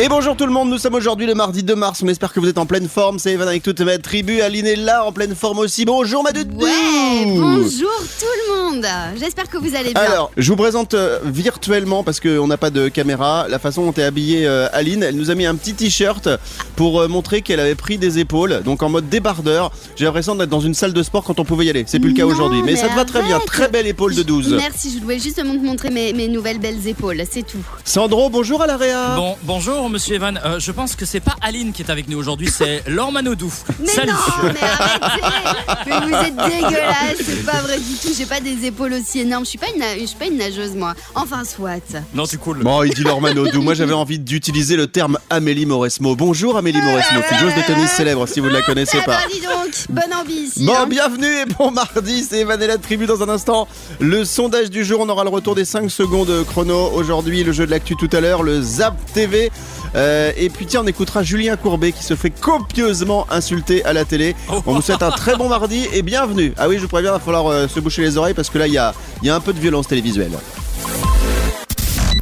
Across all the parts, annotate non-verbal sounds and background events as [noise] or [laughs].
Et bonjour tout le monde, nous sommes aujourd'hui le mardi 2 mars, on espère que vous êtes en pleine forme, c'est Evan avec toute ma tribu, Aline est là en pleine forme aussi, bonjour ma doudou Ouais, bonjour tout le monde. J'espère que vous allez bien. Alors, je vous présente euh, virtuellement, parce qu'on n'a pas de caméra, la façon dont est habillée euh, Aline, elle nous a mis un petit t-shirt pour euh, montrer qu'elle avait pris des épaules, donc en mode débardeur, j'ai l'impression d'être dans une salle de sport quand on pouvait y aller, c'est plus le cas aujourd'hui, mais, mais ça te va très bien, très belle épaule de 12. Merci, je voulais justement te montrer mes, mes nouvelles belles épaules, c'est tout. Sandro, bonjour à l'AREA Bon, bonjour Monsieur Evan. Euh, je pense que c'est pas Aline qui est avec nous aujourd'hui, c'est [laughs] Laure Manodou. Mais Salut. non, mais arrêtez Mais vous êtes dégueulasse, c'est pas vrai du tout, j'ai pas des épaules aussi énormes, je suis pas une, je suis pas une nageuse moi. Enfin soit. Non, tu cool. Bon, il dit Lormanodou. Moi, j'avais envie d'utiliser le terme Amélie Mauresmo. Bonjour Amélie Mauresmo, qui est joueuse de tennis célèbre, si vous ne la connaissez Ah pas. bah dis donc, bonne envie ici. Bon, hein. bienvenue et bon mardi, c'est Evan et la tribu dans un instant. Le sondage du jour, on aura le retour des 5 secondes chrono. Aujourd'hui, le jeu de l'actu tout à l'heure, le Zap TV. Euh, et puis tiens, on écoutera Julien Courbet qui se fait copieusement insulter à la télé. On vous souhaite un très bon mardi et bienvenue. Ah oui, je vous préviens, va falloir euh, se boucher les oreilles parce que là, il y a, y a un peu de violence télévisuelle.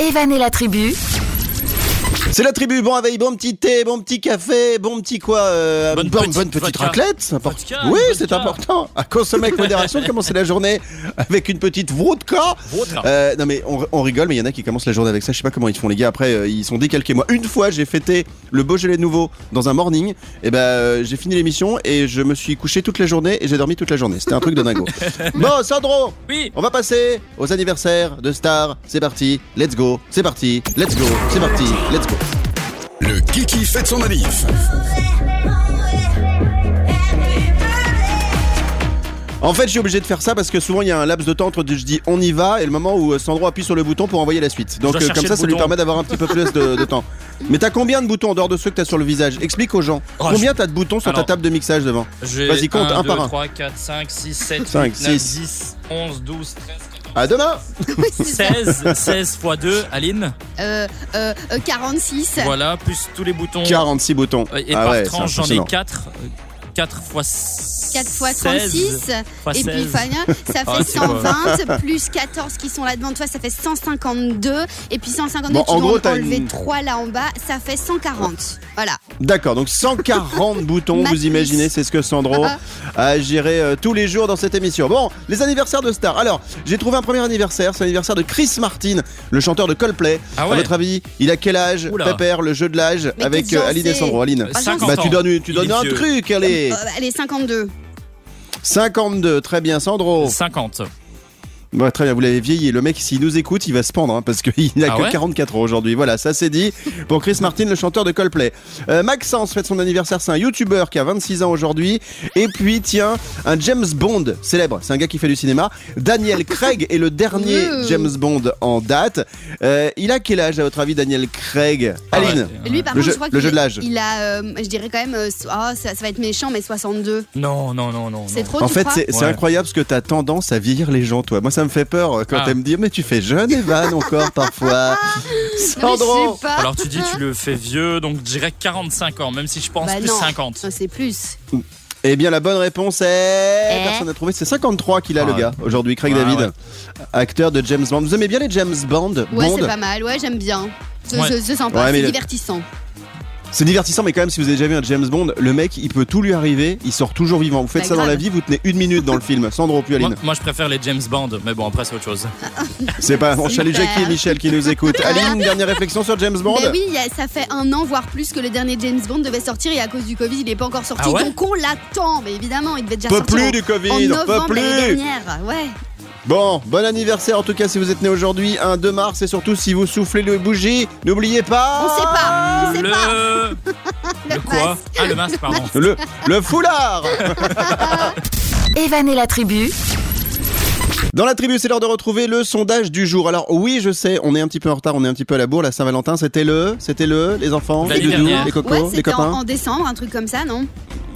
Evan la tribu, C'est la tribu, bon avec bon petit thé, bon petit café, bon petit quoi euh, Bonne petite bonne petite vodka. raclette, c'est important. Vodka, Oui, c'est important. À consommer avec modération, commencer la journée avec une petite vodka. Vodka. Euh, non mais on, on rigole, mais il y en a qui commencent la journée avec ça. Je sais pas comment ils font les gars. Après, euh, ils sont décalqués. Moi, une fois, j'ai fêté le Beaujolais nouveau dans un morning. Et ben, euh, j'ai fini l'émission et je me suis couché toute la journée et j'ai dormi toute la journée. C'était un truc de dingo. [laughs] bon, Sandro, Oui. on va passer aux anniversaires de stars. C'est parti, let's go. C'est parti, let's go. C'est parti, let's go. Le Kiki fête son manif. En fait, je suis obligé de faire ça parce que souvent il y a un laps de temps entre je dis on y va et le moment où euh, Sandro appuie sur le bouton pour envoyer la suite. Donc euh, comme ça, ça lui permet d'avoir un petit peu plus de, de temps. [laughs] Mais t'as combien de boutons en dehors de ceux que t'as sur le visage? Explique aux gens. Oh, combien t'as de boutons sur ta table de mixage devant? Vas-y, compte, un 2, par un. 3, 4, 5, 6, 7, Cinq, 8, 9, six. 10, 11, 12, À demain 13, 16, 16 x 2, Aline. Euh, euh, euh, 46. Voilà, plus tous les boutons. 46 boutons. Euh, Et ah par ouais, c'est tranche, j'en ai impressionnant. 4. 4 x 4 fois 36 fois et puis 16. Fania, ça Ah, fait c'est quoi 120 plus 14 qui sont là devant toi, ça fait 152 et puis 152 Bon, tu en dois gros, enlever une- 3 là en bas, ça fait 140. Voilà. D'accord, donc 140 [laughs] boutons, vous imaginez, c'est ce que Sandro a géré euh, tous les jours dans cette émission. Bon, les anniversaires de stars. Alors, j'ai trouvé un premier anniversaire, c'est l'anniversaire de Chris Martin, le chanteur de Coldplay. Ah À ouais. votre avis, il a quel âge Oula. Pépère, le jeu de l'âge, avec euh, Aline et Sandro. Aline, 50 bah, tu donnes, tu donnes un vieux. truc, allez Euh, allez 52. 52, très bien, Sandro. 50. Très bien, vous l'avez vieilli. Le mec, s'il nous écoute, il va se pendre, hein, parce qu'il [laughs] n'a Ah que ouais 44 ans aujourd'hui. Voilà, ça c'est dit pour Chris Martin, le chanteur de Coldplay. Euh, Maxence fête son anniversaire, c'est un YouTuber qui a 26 ans aujourd'hui. Et puis, tiens, un James Bond célèbre, c'est un gars qui fait du cinéma. Daniel Craig est le dernier. James Bond en date. Euh, il a quel âge, à votre avis, Daniel Craig Ah ouais. Aline Lui par Le contre, jeu- je crois le jeu de l'âge. Il a euh, je dirais quand même euh, ah, ça, ça va être méchant mais 62. Non, non, non, non. C'est trop En tu fait, c'est c'est Ouais. incroyable parce que t'as tendance à vieillir les gens, toi. Moi, ça me fait peur euh, quand Ah. elle me dit Mais tu fais jeune, Evan, encore parfois. [laughs] Sandro. Alors tu dis tu le fais vieux, donc je dirais 45 ans, même si je pense Bah plus non. 50. Non, C'est plus. Eh bien, la bonne réponse est. Eh Personne n'a trouvé. C'est 53 qu'il a, Ah le ouais. gars, aujourd'hui. Craig David, ouais. acteur de James Bond. Vous aimez bien les James Bond? Ouais, Bond? c'est pas mal. Ouais, j'aime bien. C'est Ouais. sympa, Ouais, c'est divertissant. C'est divertissant, mais quand même, si vous avez déjà vu un James Bond, le mec, il peut tout lui arriver. Il sort toujours vivant. Vous faites Bah, ça dans la vie, vous tenez une minute dans le film. Sandro puis Moi, Aline. moi, je préfère les James Bond, mais bon après c'est autre chose. [laughs] C'est pas. On salue. Jackie et Michel qui nous écoutent. [laughs] Aline, dernière réflexion sur James Bond Mais oui, ça fait un an, voire plus, que le dernier James Bond devait sortir et à cause du Covid, il n'est pas encore sorti. Ah ouais donc on l'attend. Mais évidemment, il devait déjà Peu sortir plus en, du en Covid, peu novembre plus. dernière. Ouais. Bon, bon anniversaire en tout cas si vous êtes né aujourd'hui, un 2 mars, et surtout si vous soufflez le bougie, n'oubliez pas. On sait pas. On sait le... pas. [laughs] le quoi Ah le masque, pardon. Le, le foulard [laughs] Evan et la tribu, Dans la tribu, c'est l'heure de retrouver le sondage du jour. Alors oui, je sais, on est un petit peu en retard, on est un petit peu à la bourre. La Saint-Valentin, c'était le, c'était le, les enfants, les doudous, les cocos, Ouais, les en, copains. en décembre, un truc comme ça, non?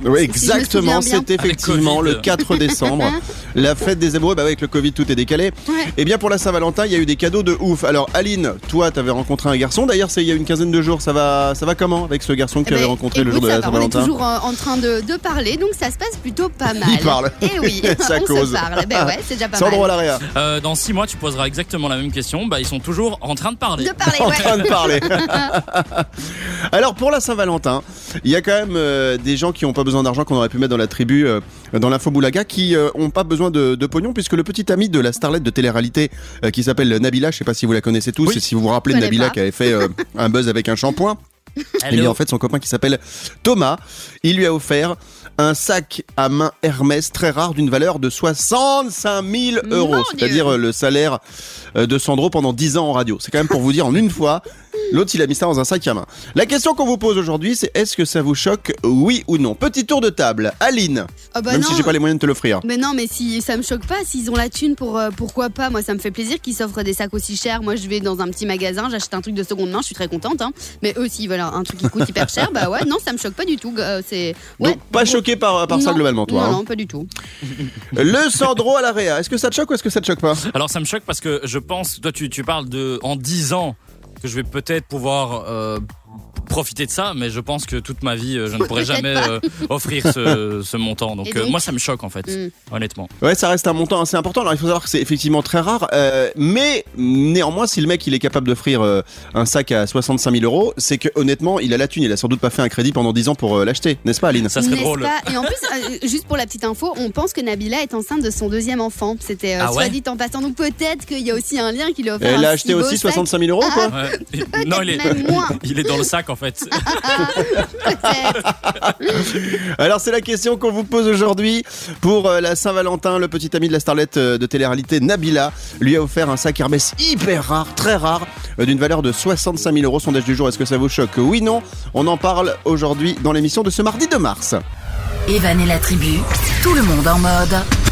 Oui, exactement. C'est effectivement le Covid. 4 décembre, [laughs] la fête des amoureux. Bah, avec le Covid, tout est décalé. Ouais. Et bien pour la Saint-Valentin, il y a eu des cadeaux de ouf. Alors, Aline, toi, t'avais rencontré un garçon. D'ailleurs, c'est il y a une quinzaine de jours. Ça va, ça va comment avec ce garçon que tu Eh avais ben, rencontré le jour de la va, On est Saint-Valentin toujours en, en train de, de parler, donc ça se passe plutôt pas mal. Il parle. Et oui, [laughs] [laughs] Ça on cause. se parle. Ben ouais, c'est déjà pas Sandro mal. Euh, dans six mois, tu poseras exactement la même question. Bah, ils sont toujours en train de parler. De parler, en ouais. train de parler. Alors pour la Saint-Valentin, il y a quand même euh, des gens qui n'ont pas besoin d'argent qu'on aurait pu mettre dans la tribu, euh, dans l'info Boulaga, qui n'ont pas besoin de, de pognon puisque le petit ami de la starlette de télé-réalité euh, qui s'appelle Nabila, je sais pas si vous la connaissez tous, Oui. et si vous vous rappelez de Nabila pas. qui avait fait euh, [laughs] un buzz avec un shampoing. Il y a en fait son copain qui s'appelle Thomas. Il lui a offert un sac à main Hermès très rare d'une valeur de 65 000 euros, c'est-à-dire euh, le salaire euh, de Sandro pendant 10 ans en radio. C'est quand même pour vous dire en une fois. L'autre, il a mis ça dans un sac à main. La question qu'on vous pose aujourd'hui, c'est est-ce que ça vous choque, oui ou non? Petit tour de table. Aline, Ah bah même non. si j'ai pas les moyens de te l'offrir. Mais non, mais si ça me choque pas, s'ils ont la thune pour euh, pourquoi pas, moi ça me fait plaisir qu'ils s'offrent des sacs aussi chers. Moi je vais dans un petit magasin, j'achète un truc de seconde main, je suis très contente. Hein. Mais eux s'ils veulent un truc qui coûte hyper cher, bah ouais, non, ça me choque pas du tout. euh, c'est ouais. Donc pas choqué par, par ça globalement, toi. Non, hein. non, pas du tout. [laughs] Le Sandro à la Réa, est-ce que ça te choque ou est-ce que ça te choque pas? Alors ça me choque parce que je pense, toi tu, tu parles de en 10 ans que je vais peut-être pouvoir euh, profiter de ça, mais je pense que toute ma vie euh, je ne [laughs] pourrai Peut-être jamais euh, offrir ce, ce [laughs] montant. Donc, euh, donc moi ça me choque en fait, Mm. honnêtement. Ouais, ça reste un montant assez important. Alors il faut savoir que c'est effectivement très rare, euh, mais néanmoins, si le mec il est capable d'offrir euh, un sac à 65 000 euros, c'est que honnêtement, il a la thune. Il a sans doute pas fait un crédit pendant 10 ans pour euh, l'acheter, n'est-ce pas, Aline? Ça serait drôle. pas? Et en plus, euh, juste pour la petite info, on pense que Nabila est enceinte de son deuxième enfant. C'était euh, Ah soit ouais? dit en passant. Donc peut-être qu'il y a aussi un lien qui lui a offert Elle un a acheté aussi sac. 65 000 euros, quoi. Ouais. [laughs] non, il est, même moins. il est dans le sac en fait. [laughs] Peut-être. Alors c'est la question qu'on vous pose aujourd'hui pour euh, la Saint-Valentin. Le petit ami de la starlette euh, de télé-réalité Nabila lui a offert un sac Hermès hyper rare, très rare, euh, d'une valeur de 65 000 euros. Sondage du jour, est-ce que ça vous choque? Oui, non. On en parle aujourd'hui dans l'émission de ce mardi 2 mars. Evan et la tribu, tout le monde en mode.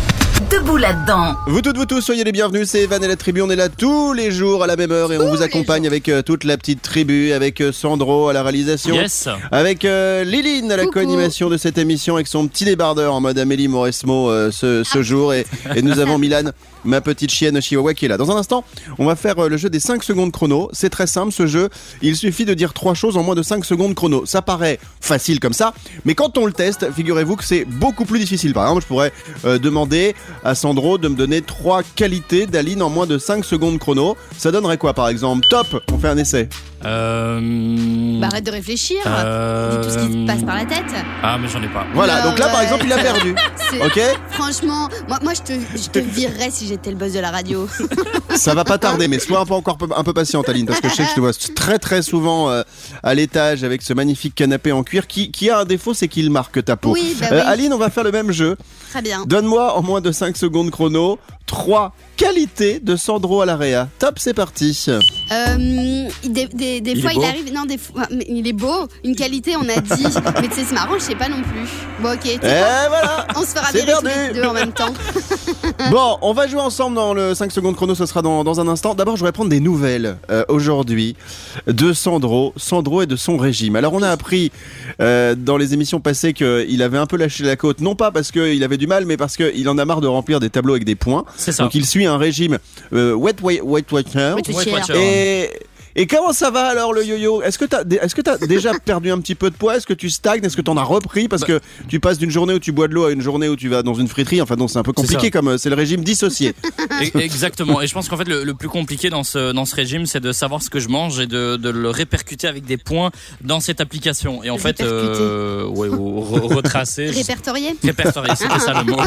Debout là-dedans. Vous toutes, vous tous, soyez les bienvenus, c'est Evan et la tribu, on est là tous les jours à la même heure et on vous accompagne avec euh, toute la petite tribu, avec euh, Sandro à la réalisation, Yes. avec euh, Liline à la co-animation de cette émission avec son petit débardeur en mode Amélie Mauresmo euh, ce, ce jour et, et nous avons Milan, ma petite chienne Chihuahua qui est là. Dans un instant, on va faire euh, le jeu des 5 secondes chrono, c'est très simple ce jeu, il suffit de dire trois choses en moins de 5 secondes chrono. Ça paraît facile comme ça, mais quand on le teste, figurez-vous que c'est beaucoup plus difficile. Par exemple, je pourrais euh, demander à Sandro de me donner trois qualités d'Aline en moins de 5 secondes chrono. Ça donnerait quoi par exemple? Top, on fait un essai. Euh... Bah, arrête de réfléchir. euh, Dis tout ce qui te passe par la tête. Ah mais j'en ai pas. Voilà, Non, donc là par exemple il a perdu. [laughs] Ok? Franchement, moi, moi je, te, je te virerais si j'étais le boss de la radio. [laughs] Ça va pas tarder, mais sois un peu encore un peu patiente, Aline, parce que je sais que je te vois très très souvent euh, à l'étage avec ce magnifique canapé en cuir qui, qui a un défaut, c'est qu'il marque ta peau. Oui, bah Euh, oui. Aline, on va faire le même jeu. Donne-moi en moins de 5 secondes chrono 3 qualité de Sandro Alarea. Top, c'est parti. Euh, des, fois, il arrive. Non, des fois, il est beau. Une qualité, on a dit. [laughs] mais tu sais, c'est marrant, je sais pas non plus. Bon, ok. Et eh, voilà. [laughs] On se fera virer les deux en même temps. [laughs] bon, on va jouer ensemble dans le 5 secondes chrono. Ce sera dans, un instant. D'abord, je voudrais prendre des nouvelles euh, aujourd'hui de Sandro, Sandro et de son régime. Alors, on a appris euh, dans les émissions passées qu'il avait un peu lâché la côte. Non pas parce qu'il avait du mal, mais parce qu'il en a marre de remplir des tableaux avec des points. C'est ça. Donc, il suit un régime euh, wet, wet, wet watcher. Wet Ouais, cher. Watcher. Et, et comment ça va alors le yo-yo? Est-ce que t'as est-ce que t'as déjà [laughs] perdu un petit peu de poids? Est-ce que tu stagnes? Est-ce que t'en as repris? Parce que tu passes d'une journée où tu bois de l'eau à une journée où tu vas dans une friterie. Enfin non, c'est un peu compliqué comme euh, c'est le régime dissocié. [laughs] E- Exactement. Et je pense qu'en fait, le, le plus compliqué dans ce, dans ce régime, c'est de savoir ce que je mange et de, de le répercuter avec des points dans cette application. Et en fait, euh, ouais, ou re- retracer. [laughs] Répertorier, c'était ça le mot.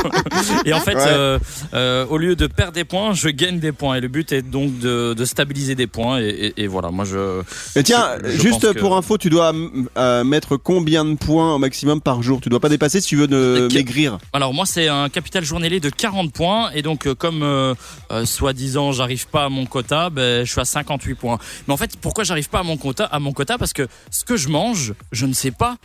Et en fait, Ouais. euh, euh, au lieu de perdre des points, je gagne des points. Et le but est donc de, de stabiliser des points. Et, et- et voilà, moi je. Et tiens, Je- je juste que- pour info, tu dois euh, mettre combien de points au maximum par jour? Tu dois pas dépasser si tu veux ne Ok. maigrir. Alors moi, c'est un capital journalier de 40 points. Et donc, euh, comme euh, euh, soi-disant, j'arrive pas à mon quota, ben, je suis à 58 points. Mais en fait, pourquoi j'arrive pas à mon quota À mon quota, parce que ce que je mange, je ne sais pas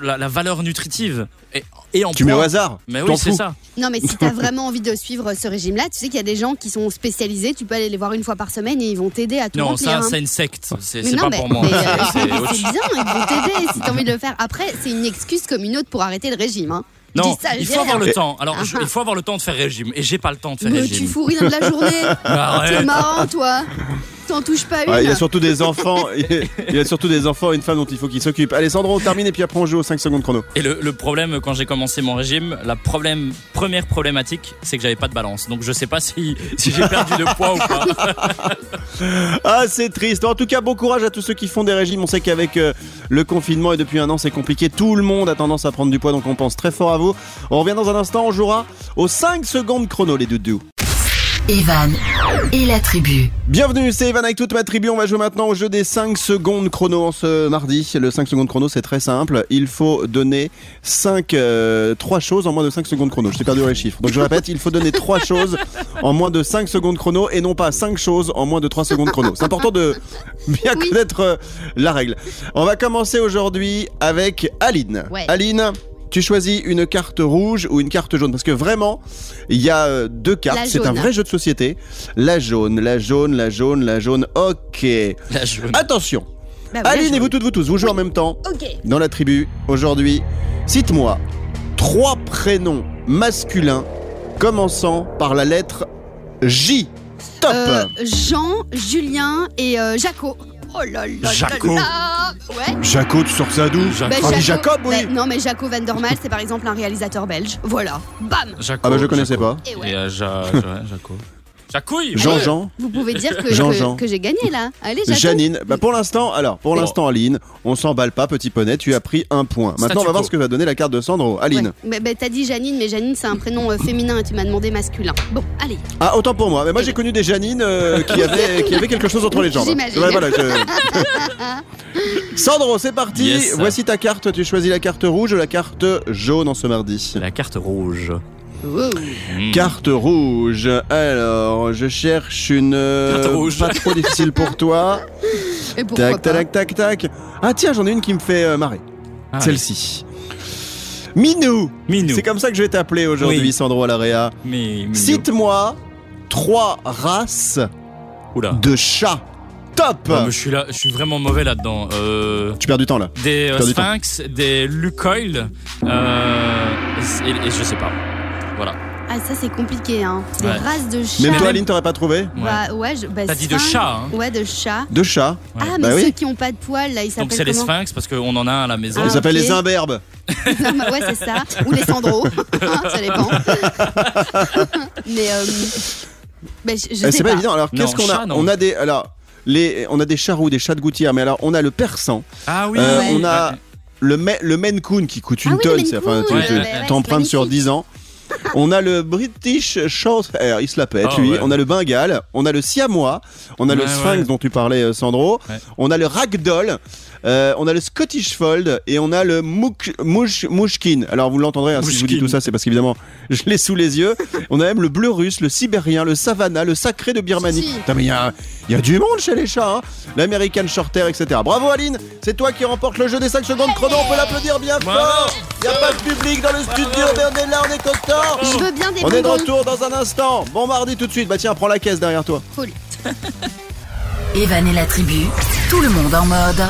la, la valeur nutritive. Et, et en Tu mets poids. au hasard. Mais oui, c'est ça. Non, mais si [laughs] t'as vraiment envie de suivre ce régime-là, tu sais qu'il y a des gens qui sont spécialisés. Tu peux aller les voir une fois par semaine et ils vont t'aider à tout Non, remplir. ça, hein. c'est une secte. C'est pas mais, pour moi. euh, C'est- bien, ils vont t'aider si t'as envie de le faire. Après, c'est une excuse comme une autre pour arrêter le régime. Hein. Non, ça, il faut avoir le temps. Alors, je- Ah. il faut avoir le temps de faire régime. Et j'ai pas le temps de faire Mais tu régime. fous rien de la journée. [laughs] Arrête. C'est marrant, toi. T'en touches pas une. Ouais, il y a surtout des enfants, [laughs] il y a surtout des enfants et une femme dont il faut qu'ils s'occupent. Allez Sandro, on termine et puis après on joue aux 5 secondes chrono. Et le, le problème, quand j'ai commencé mon régime, la problème, première problématique, c'est que j'avais pas de balance. Donc, je sais pas si, si j'ai perdu de poids ou pas. [laughs] Ah c'est triste. En tout cas, bon courage à tous ceux qui font des régimes. On sait qu'avec euh, le confinement et depuis un an c'est compliqué. Tout le monde a tendance à prendre du poids, donc on pense très fort à vous. On revient dans un instant, on jouera aux 5 secondes chrono les doudous. Evan et la tribu. Bienvenue, c'est Evan avec toute ma tribu. On va jouer maintenant au jeu des 5 secondes chrono en ce mardi. Le 5 secondes chrono, c'est très simple. Il faut donner 5, 3 choses en moins de 5 secondes chrono. Je t'ai perdu les chiffres. Donc je répète, il faut donner 3 choses en moins de 5 secondes chrono et non pas 5 choses en moins de 3 secondes chrono. C'est important de bien Oui. connaître euh, la règle. On va commencer aujourd'hui avec Aline. Ouais. Aline. Tu choisis une carte rouge ou une carte jaune parce que vraiment, il y a euh, deux cartes. C'est un vrai jeu de société. La jaune, la jaune, la jaune, la jaune. Ok. La jaune. Attention. Bah oui, Aline je- et vous toutes, vous tous, vous jouez en même temps Ok. dans la tribu aujourd'hui. Cite-moi trois prénoms masculins commençant par la lettre J. Top. Euh, Jean, Julien et euh, Jaco. Oh là là Jaco. là. Ouais. Jaco, tu sors ça d'où Bah, Ah oui, Jacob, oui. bah, non, mais Jaco Van der Maal, c'est par exemple un réalisateur belge. Voilà. Bam. Jaco, Ah bah je connaissais Jaco. pas. Et ouais. Et euh, Ja- Ja- [laughs] Jaco. Jacouille Jean-Jean. Vous pouvez dire que, Jean-Jean. que, que j'ai gagné là. Allez, Jaco. Janine, bah pour l'instant, alors pour l'instant Aline, on s'emballe pas, petit poney, tu as pris un point. Maintenant, on va voir quo. ce que va donner la carte de Sandro. Aline, Ouais. Bah, bah, t'as dit Janine, mais Janine c'est un prénom euh, féminin et tu m'as demandé masculin. Bon, allez. ah autant pour moi, mais moi j'ai connu des Janines euh, qui avaient [laughs] qui avaient quelque chose entre les jambes. J'imagine. Ouais, voilà, je- [laughs] Sandro, c'est parti. Yes. Voici ta carte. Tu choisis la carte rouge ou la carte jaune en ce mardi. La carte rouge. Wow. Hmm. Carte rouge. Alors, je cherche une euh, Carte rouge. pas trop difficile pour toi. [laughs] Et tac, pas tac, tac, tac. Ah tiens, j'en ai une qui me fait euh, marrer. Ah, Celle-ci. Minou. Minou. C'est comme ça que je vais t'appeler aujourd'hui, Oui. Sandro Alaria. Cite-moi trois races Oula. de chats. Top. Mais je suis là, je suis vraiment mauvais là-dedans. Euh, Tu perds du temps là. des euh, sphinx, des lucoil, euh, et, et je sais pas. Voilà. Ah, ça c'est compliqué, hein. Des Ouais. races de chats. Même toi, Aline, t'aurais pas trouvé Ouais. Bah, ouais, je, bah, T'as dit de sphinx. chat, hein Ouais, de chat. De chats. Ouais. Ah, mais Bah ceux oui. qui ont pas de poils, là, ils Donc s'appellent c'est les comment sphinx parce qu'on en a un à la maison. Ah, Ils s'appellent ok. les imberbes. [laughs] Non, mais ouais, c'est ça. Ou les Sandro. [laughs] [laughs] ça dépend. mais, euh, bah, je, je Eh, sais c'est pas évident. Alors, Non, qu'est-ce qu'on a chat, non. On a des. Alors, les, on a des chats roux, des chats de gouttière, mais alors, on a le persan. Ah oui. Euh, Ouais. On a le, Ma- le Maine Coon qui coûte une Ah oui, le tonne. Maine c'est- Enfin, tu Coon, tu- ouais, ouais, t'empruntes sur magnifique. 10 ans. On a le British Shorthair, il se la pète, Oh, lui. ouais. On a le Bengale, on a le Siamois, on a le Sphinx ouais. dont tu parlais, euh, Sandro. Ouais. On a le Ragdoll, euh, on a le Scottish Fold et on a le Mouk, Mouch, Mouchkin. Alors vous l'entendrez, hein, si je vous dis tout ça, c'est parce qu'évidemment, [laughs] je l'ai sous les yeux. On a même le bleu russe, le sibérien, le savannah, le sacré de Birmanie. Si. Putain, mais il y a, il y a du monde chez les chats, hein. L'American Shorthair, etc. Bravo Aline, c'est toi qui remporte le jeu des 5 secondes chrono. On peut l'applaudir bien Bravo. fort. Il n'y a pas de public dans le studio, mais on est là, on est content. Je veux bien des On est de retour dans un instant. Bon mardi tout de suite. Bah tiens, prends la caisse derrière toi. Cool. [laughs] Evan et la tribu, tout le monde en mode.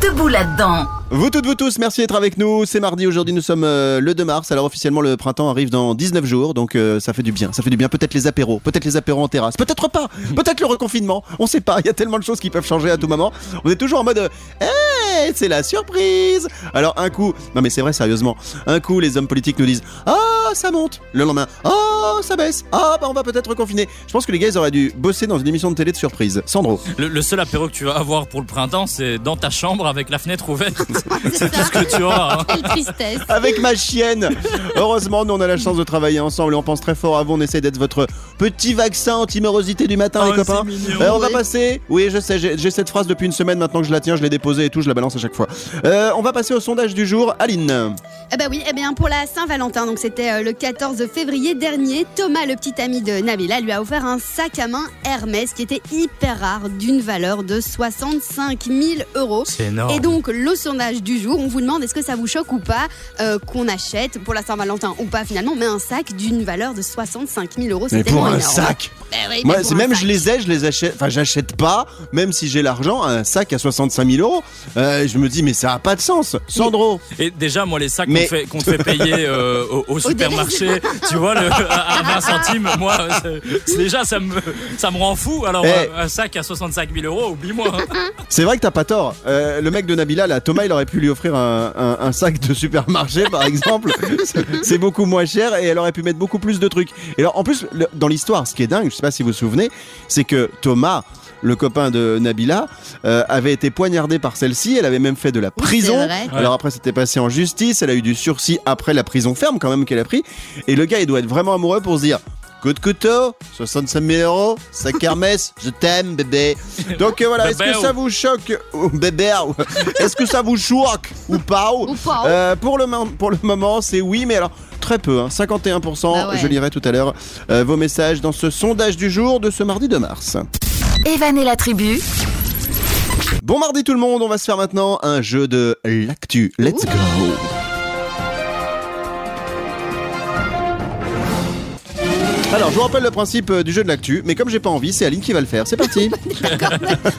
Debout là-dedans. Vous toutes, vous tous, merci d'être avec nous. C'est mardi aujourd'hui, nous sommes euh, le 2 mars. Alors officiellement, le printemps arrive dans 19 jours, donc euh, ça fait du bien. Ça fait du bien. Peut-être les apéros, peut-être les apéros en terrasse, peut-être pas. [laughs] Peut-être le reconfinement. On sait pas. Il y a tellement de choses qui peuvent changer à tout moment. On est toujours en mode, euh, hey, c'est la surprise. Alors un coup, non mais c'est vrai sérieusement, un coup les hommes politiques nous disent, ah ça monte. Le lendemain, ah ça baisse. Ah bah on va peut-être reconfiner. Je pense que les gars ils auraient dû bosser dans une émission de télé de surprise. Sandro. Le, le seul apéro que tu vas avoir pour le printemps, c'est dans ta chambre avec la fenêtre ouverte. [laughs] [laughs] C'est tout ce que tu auras. hein. Quelle tristesse. avec ma chienne. Heureusement, nous on a la chance de travailler ensemble et on pense très fort à vous. On essaie d'être votre petit vaccin anti-morosité du matin, Oh, les copains. Euh, on va passer. Oui, je sais, j'ai j'ai cette phrase depuis une semaine maintenant que je la tiens, je l'ai déposée et tout, je la balance à chaque fois. Euh, on va passer au sondage du jour. Aline. Eh ben oui, eh bien pour la Saint-Valentin, donc c'était euh, le 14 février dernier, Thomas, le petit ami de Nabila, lui a offert un sac à main Hermès qui était hyper rare, d'une valeur de 65 000 euros. C'est énorme. Et donc le sondage sondage du jour. On vous demande est-ce que ça vous choque ou pas euh, qu'on achète pour la Saint-Valentin ou pas finalement, mais un sac d'une valeur de 65 000 euros. C'est Mais pour tellement un énorme. sac Ben oui, Moi, pour c'est un même sac. je les ai, je les achète. Enfin, j'achète pas, même si j'ai l'argent, un sac à 65 000 euros. Euh, je me dis, mais ça a pas de sens. Sandro, Et déjà, moi, les sacs Mais- qu'on te [laughs] fait, fait payer euh, au, au supermarché, tu vois, le, à 20 centimes, moi, déjà, ça me, ça me rend fou. Alors, Eh. euh, un sac à 65 000 euros, oublie-moi. hein. c'est vrai que t'as pas tort. Euh, le mec de Nabila, là, Thomas, il aurait pu lui offrir un, un- un sac de supermarché, par exemple. [laughs] C'est- beaucoup moins cher et elle aurait pu mettre beaucoup plus de trucs. Et alors, en plus, le- dans l'histoire, ce qui est dingue, je sais pas si vous vous souvenez, c'est que Thomas. Le copain de Nabila euh, avait été poignardé par celle-ci. Elle avait même fait de la prison. Alors après, c'était passé en justice. Elle a eu du sursis après la prison ferme quand même qu'elle a pris. Et le gars, il doit être vraiment amoureux pour se dire. Coup de couteau, 65 000 euros, sac Hermès, je t'aime bébé. Donc euh, voilà, est-ce que ça vous choque ou bébé ou- Est-ce que ça vous choque ou pas Ou pas. Euh, pour, le, mo- pour le moment, c'est oui, mais alors très peu, hein, 51%. Bah ouais. Je lirai tout à l'heure euh, vos messages dans ce sondage du jour de ce mardi 2 mars. Evan et la tribu, Bon mardi tout le monde, on va se faire maintenant un jeu de l'actu. Let's go Alors, je vous rappelle le principe euh, du jeu de l'actu, mais comme j'ai pas envie, c'est Aline qui va le faire. C'est parti. [laughs] D'accord.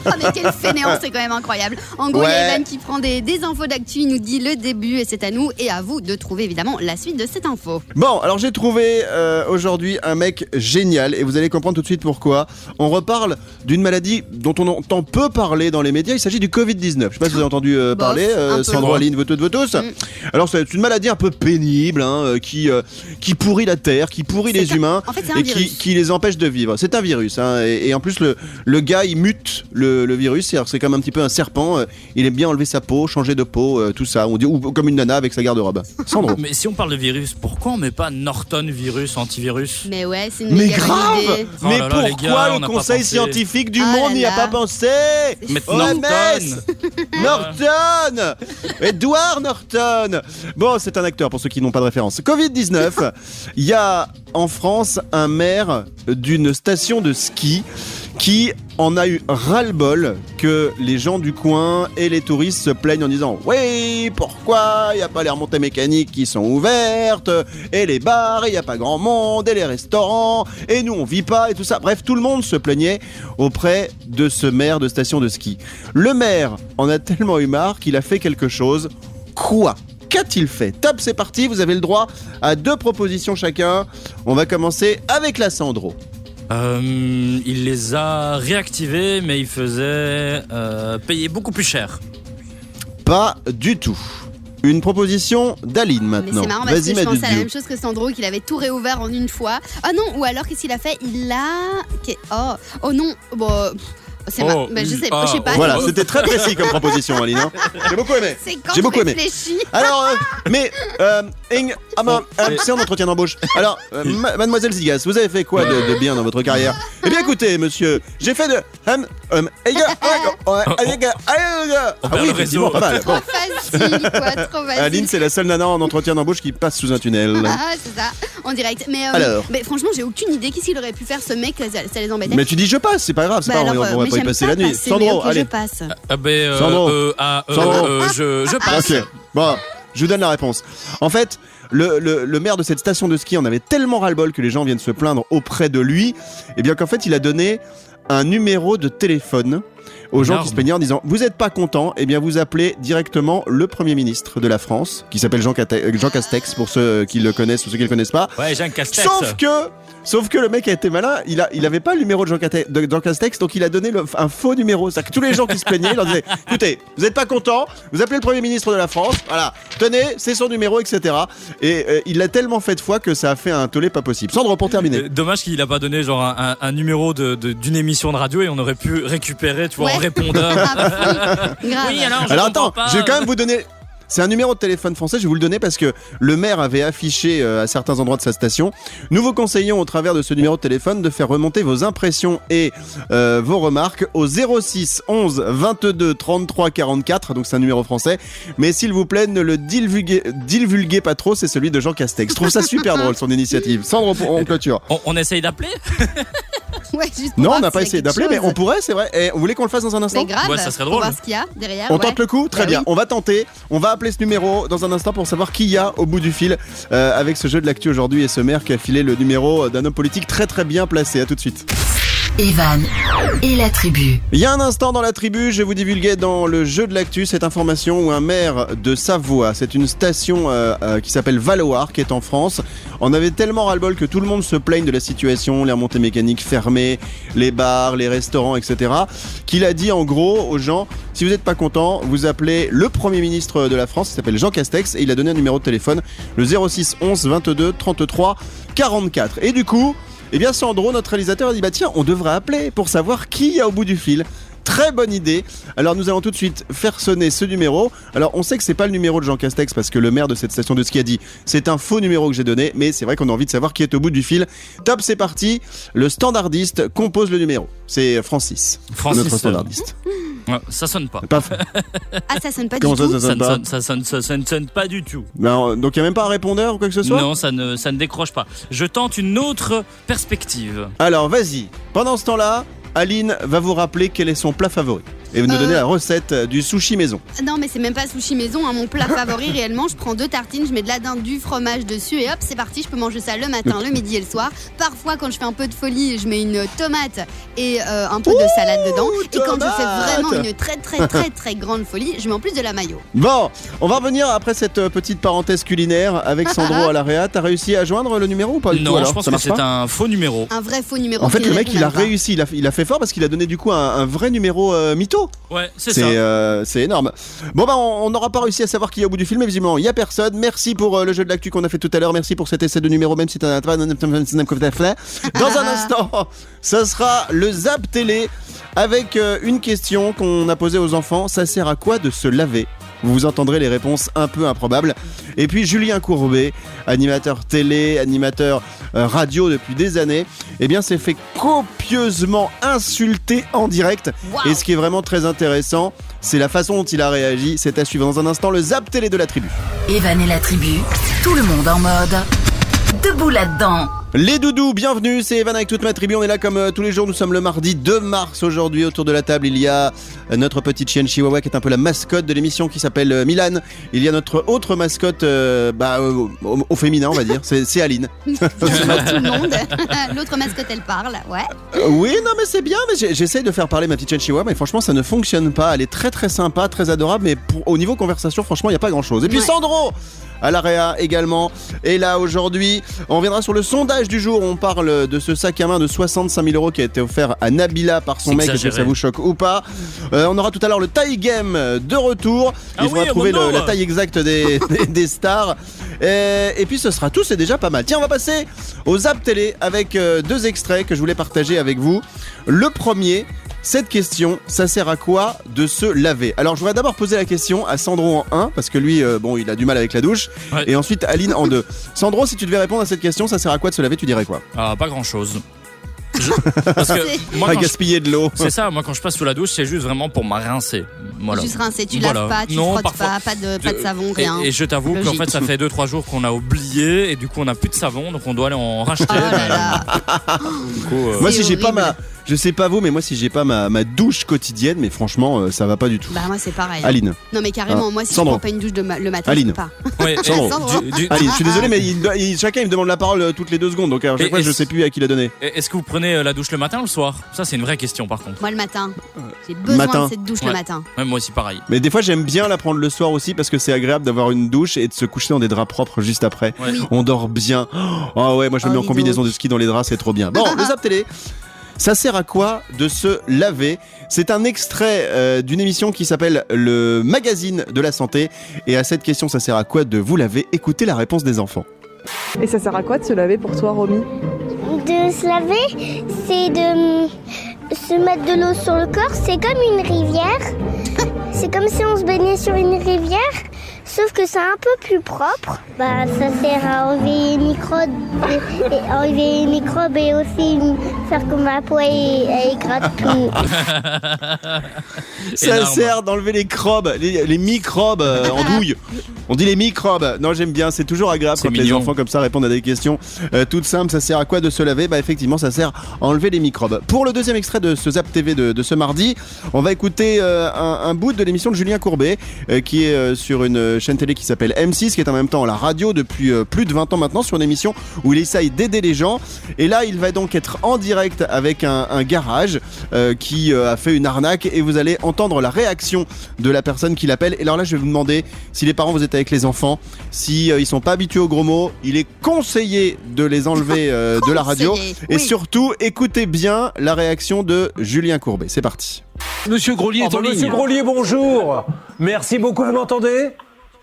oh, mais quel fainéant, c'est quand même incroyable. En gros, il y Ouais. a Evan qui prend des, des infos d'actu, il nous dit le début et c'est à nous et à vous de trouver évidemment la suite de cette info. Bon, alors j'ai trouvé euh, aujourd'hui un mec génial et vous allez comprendre tout de suite pourquoi. On reparle d'une maladie dont on entend peu parler dans les médias. Il s'agit du Covid-19. Je sais pas si vous avez entendu euh, Bof, parler, un peu. Sandro, Aline, vous tous. Mm. Alors c'est une maladie un peu pénible hein, euh, qui, euh, qui pourrit la terre, qui pourrit C'est les humains en fait, c'est un et qui, virus. qui les empêche de vivre. C'est un virus. hein, et, et en plus, le, le gars, il mute le, le virus. C'est comme un petit peu un serpent. euh, il aime bien enlever sa peau, changer de peau, euh, tout ça. On dit, ou comme une nana avec sa garde-robe. Sandro. Mais si on parle de virus, pourquoi on met pas Norton virus, antivirus? Mais ouais, c'est une Mais grave idée. Oh Mais là là, les pourquoi gars, le Conseil scientifique du Ah monde n'y a pas pensé? Mettre OMS Norton. Norton Edward Norton Bon, c'est un acteur pour ceux qui n'ont pas de référence. Covid-19, il y a en France un maire d'une station de ski qui en a eu ras-le-bol que les gens du coin et les touristes se plaignent en disant Oui, pourquoi il n'y a pas les remontées mécaniques qui sont ouvertes et les bars, il n'y a pas grand monde et les restaurants et nous on vit pas et tout ça. Bref, tout le monde se plaignait auprès de ce maire de station de ski. Le maire en a tellement eu marre qu'il a fait quelque chose. Quoi? Qu'a-t-il fait Top, c'est parti, vous avez le droit à deux propositions chacun. On va commencer avec la Sandro. Euh, il les a réactivés, mais il faisait euh, payer beaucoup plus cher. Pas du tout. Une proposition d'Aline Mais maintenant. c'est marrant parce Vas-y, que je pensais à la même chose que Sandro, qu'il avait tout réouvert en une fois. Ah non, ou alors qu'est-ce qu'il a fait? Il a. Oh, oh non, bon. pff, C'est Oh, ma- bah, je sais, ah, je sais pas. Voilà, c'était très précis comme proposition, Aline. hein. [laughs] J'ai beaucoup aimé. C'est quand J'ai beaucoup aimé. Alors, euh, mais, euh, Ing- ah ben, Oh, euh, c'est en entretien d'embauche. Alors, euh, ma- mademoiselle Zigas, vous avez fait quoi de, de bien dans votre carrière? Eh bien, écoutez, monsieur, j'ai fait de. Hum, hum, eh, gars, ah, eh, ah, Ah oui, effectivement, pas mal. Bon, Facile, quoi, trop facile. Aline, c'est la seule nana en entretien d'embauche qui passe sous un tunnel. Ah, c'est ça, en direct. Mais, euh, Alors. mais franchement, j'ai aucune idée. Qu'est-ce qu'il aurait pu faire ce mec Ça, ça les embêtait. Mais tu dis je passe, c'est pas grave, c'est Bah pas, alors, on, euh, on va mais pas y j'aime passer la nuit. passer, mais Sandro, ok, allez. je passe. Ah ben, euh, Sandro. euh, ah, euh, Sandro. euh, je, je passe. Ok, bon, je vous donne la réponse. En fait, le, le- le maire de cette station de ski en avait tellement ras-le-bol que les gens viennent se plaindre auprès de lui, et bien qu'en fait, il a donné un numéro de téléphone aux gens qui se plaignaient en disant Vous n'êtes pas content, et bien vous appelez directement le Premier ministre de la France, qui s'appelle Jean, Jean Castex, pour ceux qui le connaissent ou ceux qui le connaissent pas. Ouais, Jean Castex. Sauf que, sauf que le mec a été malin, il a, il avait pas le numéro de Jean, Cate- de Jean Castex, donc il a donné le- un faux numéro. C'est-à-dire que tous les gens qui se plaignaient, il leur disait, écoutez, vous n'êtes pas content, vous appelez le Premier ministre de la France, voilà, tenez, c'est son numéro, etc. Et euh, il l'a tellement fait de fois que ça a fait un tollé pas possible. Sandro, pour terminer. Euh, Dommage qu'il a pas donné genre un, un- un numéro de- de- d'une émission de radio et on aurait pu récupérer, tu vois, en Ouais. répondeur. Ah. [laughs] Grave. oui, alors, je Alors attends, pas. je vais quand même vous donner. C'est un numéro de téléphone français, je vais vous le donner parce que le maire avait affiché euh, à certains endroits de sa station. Nous vous conseillons au travers de ce numéro de téléphone de faire remonter vos impressions et euh, vos remarques au 06 11 22 33 44, donc c'est un numéro français. Mais s'il vous plaît, ne le divulguez, divulguez pas trop, c'est celui de Jean Castex. Je trouve ça super drôle son initiative. Sandro, on clôture. On, on essaye d'appeler? [laughs] [laughs] Ouais, juste pour Non, on n'a pas essayé d'appeler, mais on pourrait, c'est vrai. Et on voulait qu'on le fasse dans un instant Mais grave, Ouais, ça serait drôle. voir ce qu'il y a derrière. On ouais. tente le coup Très Bah bien. oui. On va tenter. On va appeler ce numéro dans un instant pour savoir qui y a au bout du fil euh, avec ce jeu de l'actu aujourd'hui et ce maire qui a filé le numéro d'un homme politique très très bien placé. À tout de suite. Evan et la tribu. Il y a un instant dans la tribu, je vous divulguais dans le jeu de l'actu cette information où un maire de Savoie, c'est une station euh, euh, qui s'appelle Valoir, qui est en France, en avait tellement ras-le-bol que tout le monde se plaigne de la situation, les remontées mécaniques fermées, les bars, les restaurants, etc. Qu'il a dit en gros aux gens, si vous n'êtes pas content, vous appelez le Premier ministre de la France, il s'appelle Jean Castex, et il a donné un numéro de téléphone, le 06 11 22 33 44. Et du coup, eh bien Sandro, notre réalisateur, a dit bah tiens, on devrait appeler pour savoir qui y a au bout du fil. Très bonne idée. Alors nous allons tout de suite faire sonner ce numéro. Alors on sait que c'est pas le numéro de Jean Castex parce que le maire de cette station de ski a dit c'est un faux numéro que j'ai donné, mais c'est vrai qu'on a envie de savoir qui est au bout du fil. Top, c'est parti. Le standardiste compose le numéro. C'est Francis, Francis, notre standardiste. Ouais, ça sonne pas. Pas... [laughs] Ah, ça sonne pas Comment du ça, tout. ça Ça sonne ne pas sonne, ça sonne- ça sonne- sonne pas du tout. Non, Donc il y a même pas un répondeur ou quoi que ce soit. Non, ça ne, ça ne décroche pas. Je tente une autre perspective. Alors vas-y. Pendant ce temps-là, Aline va vous rappeler quel est son plat favori et vous nous Euh. donner la recette du sushi maison. Non, mais c'est même pas sushi maison. hein. Mon plat [laughs] favori, réellement, je prends deux tartines, je mets de la dinde, du fromage dessus et hop, c'est parti. Je peux manger ça le matin, le midi et le soir. Parfois, quand je fais un peu de folie, je mets une tomate et euh, un peu de salade dedans. Et quand je fais vraiment une très très très [laughs] très grande folie, je mets en plus de la mayo. Bon, on va revenir après cette euh, petite parenthèse culinaire avec Sandro [laughs] à la réa. T'as réussi à joindre le numéro ou pas du tout Non, alors je pense Ça que c'est un faux numéro. Un vrai faux numéro. En fait, le mec, il a réussi, il a, il a fait fort parce qu'il a donné du coup un, un vrai numéro euh, mytho. Ouais, c'est ça. euh, c'est énorme. Bon, bah, on n'aura pas réussi à savoir qui est au bout du film, mais visiblement, il y a personne. Merci pour euh, le jeu de l'actu qu'on a fait tout à l'heure. Merci pour cet essai de numéro, même si t'en as pas. Dans un [laughs] instant, ça sera le Zap Télé avec euh, une question qu'on a posée aux enfants. Ça sert à quoi de se laver? Vous entendrez les réponses un peu improbables. Et puis Julien Courbet, animateur télé, animateur euh, radio depuis des années, eh bien s'est fait copieusement insulter en direct. Et ce qui est vraiment très intéressant, c'est la façon dont il a réagi. C'est à suivre dans un instant le Zap Télé de la tribu. Evan et la tribu, tout le monde en mode debout là-dedans. Les doudous, bienvenue, c'est Evan avec toute ma tribu. On est là comme euh, tous les jours. Nous sommes le mardi 2 mars aujourd'hui. Autour de la table, il y a euh, notre petite chienne Chihuahua qui est un peu la mascotte de l'émission qui s'appelle euh, Milan. Il y a notre autre mascotte bah, au, au féminin, on va dire. C'est c'est Aline. [laughs] tout le monde. [laughs] L'autre mascotte, elle parle. Ouais. Oui, non, mais c'est bien. Mais j'essaye de faire parler ma petite chienne Chihuahua, mais franchement, ça ne fonctionne pas. Elle est très très sympa, très adorable, mais pour- au niveau conversation, franchement, il n'y a pas grand chose. Et puis Ouais. Sandro à l'AREA également. Et là aujourd'hui, on reviendra sur le sondage du jour. On parle de ce sac à main de 65 000 euros qui a été offert à Nabila par son mec. Est-ce que ça vous choque ou pas Euh, On aura tout à l'heure le taille game de retour. Ah Il faudra oui, trouver le- nombre. la taille exacte des, [laughs] des- des stars. Et, et puis ce sera tout, c'est déjà pas mal. Tiens, on va passer au Zap Télé avec euh, deux extraits que je voulais partager avec vous. Le premier, cette question, ça sert à quoi de se laver? Alors je voudrais d'abord poser la question à Sandro en 1, parce que lui, euh, bon, il a du mal avec la douche. Ouais. Et ensuite Aline en 2. Sandro, si tu devais répondre à cette question, ça sert à quoi de se laver? Tu dirais quoi? Ah, pas grand chose. [laughs] Parce que moi, Pas quand je- gaspiller de l'eau. c'est ça, moi quand je passe sous la douche, c'est juste vraiment pour me rincer. Voilà. Juste rincer, tu Voilà. laves pas, tu Non, frottes parfois- pas, pas de, pas de savon, Et, rien. et je t'avoue qu'en fait, ça fait 2-3 jours qu'on a oublié et du coup, on n'a plus de savon, donc on doit aller en racheter. Oh là là. Du coup, euh, Moi, si j'ai pas ma. Je sais pas vous, mais moi, si j'ai pas ma, ma douche quotidienne, mais franchement, euh, ça va pas du tout. Bah moi c'est pareil. Aline. Non mais carrément, Ah, moi si Sandro. je prends pas une douche de ma- le matin, Aline. je peux pas. [laughs] ouais, [laughs] et- Sandro. Sandro. du- du- Aline, je suis désolé, mais il doit- il- chacun il me demande la parole euh, toutes les deux secondes, donc à chaque Et- fois, et je c- sais plus à qui la donner. Est-ce que vous prenez euh, la douche le matin ou le soir? Ça, c'est une vraie question par contre. Moi le matin, j'ai besoin matin. de cette douche Ouais. le matin. Ouais, moi aussi, pareil. Mais des fois, j'aime bien la prendre le soir aussi parce que c'est agréable d'avoir une douche et de se coucher dans des draps propres juste après. Ouais. Oui. On dort bien. Oh ouais, moi je me Oh, mets en dis combinaison de ski dans les draps, c'est trop bien. Bon, [laughs] le Zap Télé. Ça sert à quoi de se laver? C'est un extrait euh, d'une émission qui s'appelle le magazine de la santé. Et à cette question, ça sert à quoi de vous laver? Écoutez la réponse des enfants. Et ça sert à quoi de se laver pour toi, Romy? De se laver, c'est de se mettre de l'eau sur le corps. C'est comme une rivière. C'est comme si on se baignait sur une rivière. Sauf que c'est un peu plus propre. Bah, ça sert à enlever les microbes et, et enlever les microbes et aussi faire que ma peau elle, elle gratte [laughs] plus. Ça Énorme. sert d'enlever les crobes, les, les microbes euh, en douille. On dit les microbes. Non, j'aime bien. C'est toujours agréable quand les enfants comme ça répondent à des questions euh, toutes simples. Ça sert à quoi de se laver? Bah effectivement, ça sert à enlever les microbes. Pour le deuxième extrait de ce Zap TV de, de ce mardi, on va écouter euh, un, un bout de l'émission de Julien Courbet, euh, qui est euh, sur une chaîne télé qui s'appelle M6, qui est en même temps la radio depuis euh, plus de 20 ans maintenant, sur une émission où il essaye d'aider les gens. Et là, il va donc être en direct avec un, un garage euh, qui euh, a fait une arnaque et vous allez entendre la réaction de la personne qui l'appelle. Et alors là, je vais vous demander si les parents vous êtes avec les enfants, si euh, ils sont pas habitués aux gros mots, il est conseillé de les enlever [laughs] euh, de la radio. Et oui. surtout, écoutez bien la réaction de Julien Courbet. C'est parti. Monsieur Grolier est en ligne. Monsieur Grolier, bonjour. Merci beaucoup, vous m'entendez?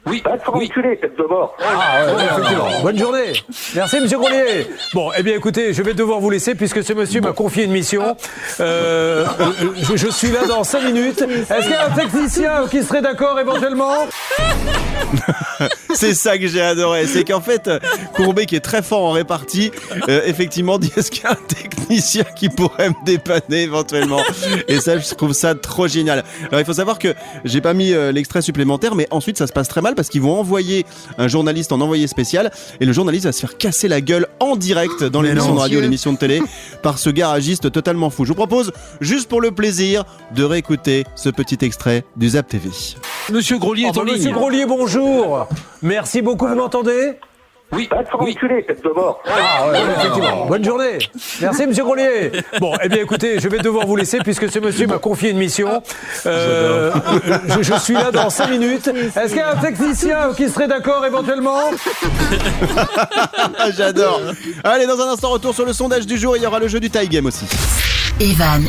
Oui, faire oui. enculer, tête de mort. Ah, ouais, ouais, effectivement. Bonne journée. Merci, monsieur Grolier. Bon, eh bien, écoutez, je vais devoir vous laisser puisque ce monsieur m'a confié une mission. Euh, euh, je, je suis là dans 5 minutes. Est-ce qu'il y a un technicien qui serait d'accord éventuellement [laughs] C'est ça que j'ai adoré. C'est qu'en fait, Courbet, qui est très fort en répartie, euh, effectivement, dit est-ce qu'il y a un technicien qui pourrait me dépanner éventuellement Et ça, je trouve ça trop génial. Alors, il faut savoir que j'ai pas mis euh, l'extrait supplémentaire, mais ensuite, ça se passe très mal parce qu'ils vont envoyer un journaliste en envoyé spécial et le journaliste va se faire casser la gueule en direct dans l'émission de radio, l'émission de télé, [laughs] par ce garagiste totalement fou. Je vous propose, juste pour le plaisir, de réécouter ce petit extrait du Zap TV. Monsieur Grolier est en Enfin, Monsieur ligne. Grolier, bonjour. Merci beaucoup, vous m'entendez? Oui, Va te faire oui. enculer, tête de mort. Ah, ouais, ouais, effectivement. Bonne journée. Merci, monsieur Grolier. Bon, eh bien, écoutez, je vais devoir vous laisser puisque ce monsieur m'a confié une mission. Euh, je, je suis là dans 5 minutes. Est-ce qu'il y a un technicien qui serait d'accord éventuellement Ah, [laughs] J'adore. Allez, dans un instant, retour sur le sondage du jour. Il y aura le jeu du tie game aussi. Evan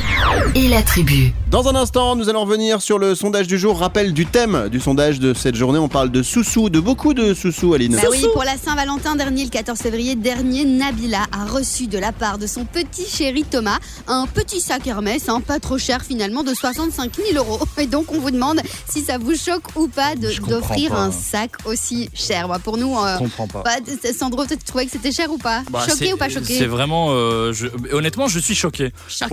et la tribu. Dans un instant, nous allons revenir sur le sondage du jour. Rappel du thème du sondage de cette journée. On parle de sous-sous, de beaucoup de sous-sous, Aline. Bah oui, pour la Saint-Valentin dernier, le 14 février dernier, Nabila a reçu de la part de son petit chéri Thomas un petit sac Hermès, hein, pas trop cher finalement, de 65 000 euros. Et donc on vous demande si ça vous choque ou pas d'offrir un sac aussi cher. Bah, pour nous, euh, Je comprends pas. bah, Sandro, tu trouvais que c'était cher ou pas? Bah, Choqué c'est- ou pas C'est choqué vraiment. euh, je- honnêtement, je suis choqué. Choqué.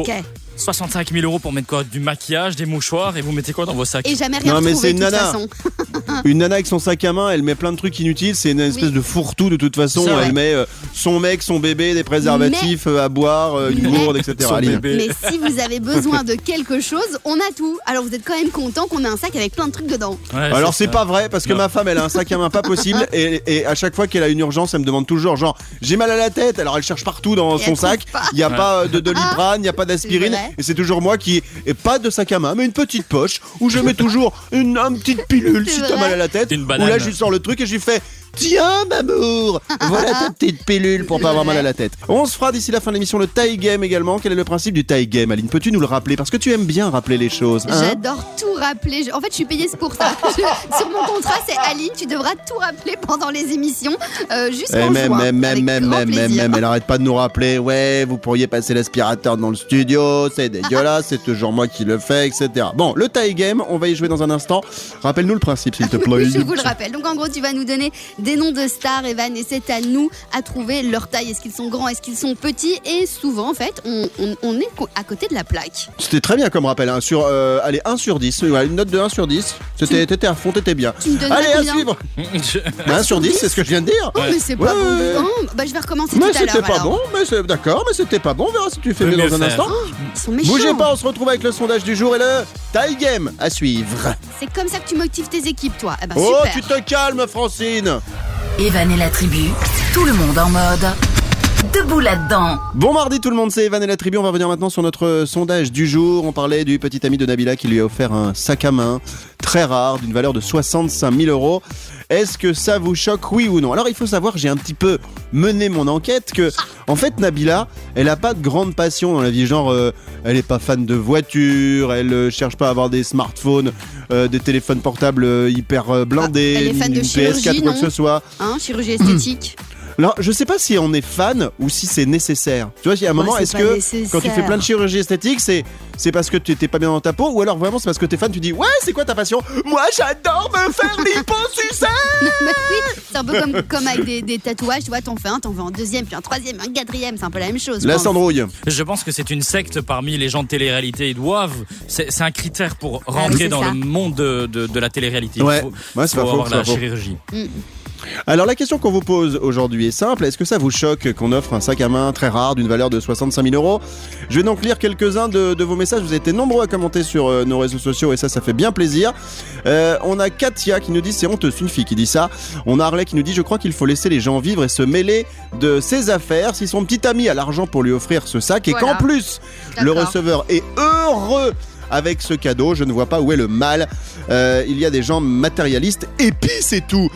65 000 euros pour mettre quoi Du maquillage, des mouchoirs et vous mettez quoi dans vos sacs Et jamais rien Non, mais retrouvé c'est de une toute nana. façon. [laughs] Une nana avec son sac à main, elle met plein de trucs inutiles. C'est une espèce Oui. de fourre-tout de toute façon. C'est vrai. Elle met euh, son mec, son bébé, des préservatifs euh, à boire, euh, une Mais- gourde, etc. Son Aline. bébé. Mais si vous avez besoin de [laughs] quelque chose, on a tout. Alors vous êtes quand même content qu'on ait un sac avec plein de trucs dedans. Ouais, Alors c'est ça. pas vrai parce que Non. ma femme elle a un sac à main pas possible [laughs] et, et à chaque fois qu'elle a une urgence elle me demande toujours genre j'ai mal à la tête alors elle cherche partout dans Et son elle sac trouve il y a Ouais. pas euh, de doliprane il y a pas d'aspirine. Et c'est toujours moi qui et pas de sac à main mais une petite poche où je mets toujours une, une petite pilule si t'as mal à la tête Une où banane. là je lui sors le truc et je lui fais Tiens, m'amour, voilà ta petite pilule pour pas avoir mal à la tête. On se fera d'ici la fin de l'émission le tie game également. Quel est le principe du tie game, Aline? Peux-tu nous le rappeler? Parce que tu aimes bien rappeler les choses. hein? J'adore tout rappeler. En fait, je suis payée pour ça. [laughs] Je- Sur mon contrat, c'est Aline. Tu devras tout rappeler pendant les émissions euh, jusqu'en Eh, même, juin. même, même, avec même, grand même, même, plaisir. même, elle arrête pas de nous rappeler, ouais, vous pourriez passer l'aspirateur dans le studio, c'est dégueulasse, c'est toujours moi qui le fais, etc. Bon, le tie game, on va y jouer dans un instant. Rappelle-nous le principe, s'il te [laughs] plaît. Je vous le rappelle. Donc en gros, tu vas nous donner des noms de stars, Evan, et c'est à nous à trouver leur taille. Est-ce qu'ils sont grands, est-ce qu'ils sont petits? Et souvent, en fait, on, on- on est à côté de la plaque. C'était très bien comme rappel, hein, sur, euh, allez, 1 sur 10, ouais, une note de 1 sur 10. C'était, t'étais à fond, t'étais bien. Tu me donnerais Allez, à suivre. [laughs] Je- 1 sur 10, c'est ce que je viens de dire. Oh, mais c'est pas Ouais, bon. Oh, bah, je vais recommencer Mais tout à c'était pas alors. bon, mais c'est, d'accord, mais c'était pas bon, on verra si tu fais mieux dans un instant. Ils sont méchants. Bougez pas, on se retrouve avec le sondage du jour et le tie game à suivre. C'est comme ça que tu motives tes équipes, toi. Eh ben, Oh, super. tu te calmes, Francine. Evan et la tribu, tout le monde en mode debout là-dedans. Bon mardi tout le monde, c'est Evan et la tribu. On va revenir maintenant sur notre sondage du jour. On parlait du petit ami de Nabila qui lui a offert un sac à main très rare d'une valeur de 65 000 euros. Est-ce que ça vous choque, oui ou non? Alors il faut savoir, j'ai un petit peu mené mon enquête que, en fait, Nabila, elle a pas de grande passion dans la vie. Genre, euh, elle est pas fan de voitures, elle euh, cherche pas à avoir des smartphones, euh, des téléphones portables euh, hyper euh, blindés, Ah, une de PS4 chirurgie, quoi que ce soit. Hein, chirurgie esthétique. [clears throat] Alors, je sais pas si on est fan ou si c'est nécessaire. Tu vois, il y a un moment, est-ce que nécessaire. quand tu fais plein de chirurgie esthétique, c'est c'est parce que tu t'es pas bien dans ta peau ou alors vraiment c'est parce que t'es fan, tu dis ouais, c'est quoi ta passion? Moi, j'adore me faire [laughs] oui, c'est un peu comme, comme avec des, des tatouages, tu vois, t'en fais un, t'en fais un deuxième, puis un troisième, un quatrième, c'est un peu la même chose. La. Sandrouille. Je pense que c'est une secte parmi les gens de télé-réalité. Ils doivent. C'est c'est un critère pour oui, rentrer dans ça. le monde de, de, de la télé-réalité. Ouais. Il faut, Ouais, c'est pas faux, avoir la faux. chirurgie. Alors la question qu'on vous pose aujourd'hui est simple. Est-ce que ça vous choque qu'on offre un sac à main très rare d'une valeur de 65 000 euros? Je vais donc lire quelques-uns de, de vos messages. Vous avez été nombreux à commenter sur euh, nos réseaux sociaux et ça, ça fait bien plaisir. Euh, on a Katia qui nous dit c'est honteux, c'est une fille qui dit ça. On a Harley qui nous dit je crois qu'il faut laisser les gens vivre et se mêler de ses affaires. Si son petit ami a l'argent pour lui offrir ce sac et Voilà. qu'en plus le receveur est heureux avec ce cadeau, je ne vois pas où est le mal. Euh, il y a des gens matérialistes et puis c'est tout.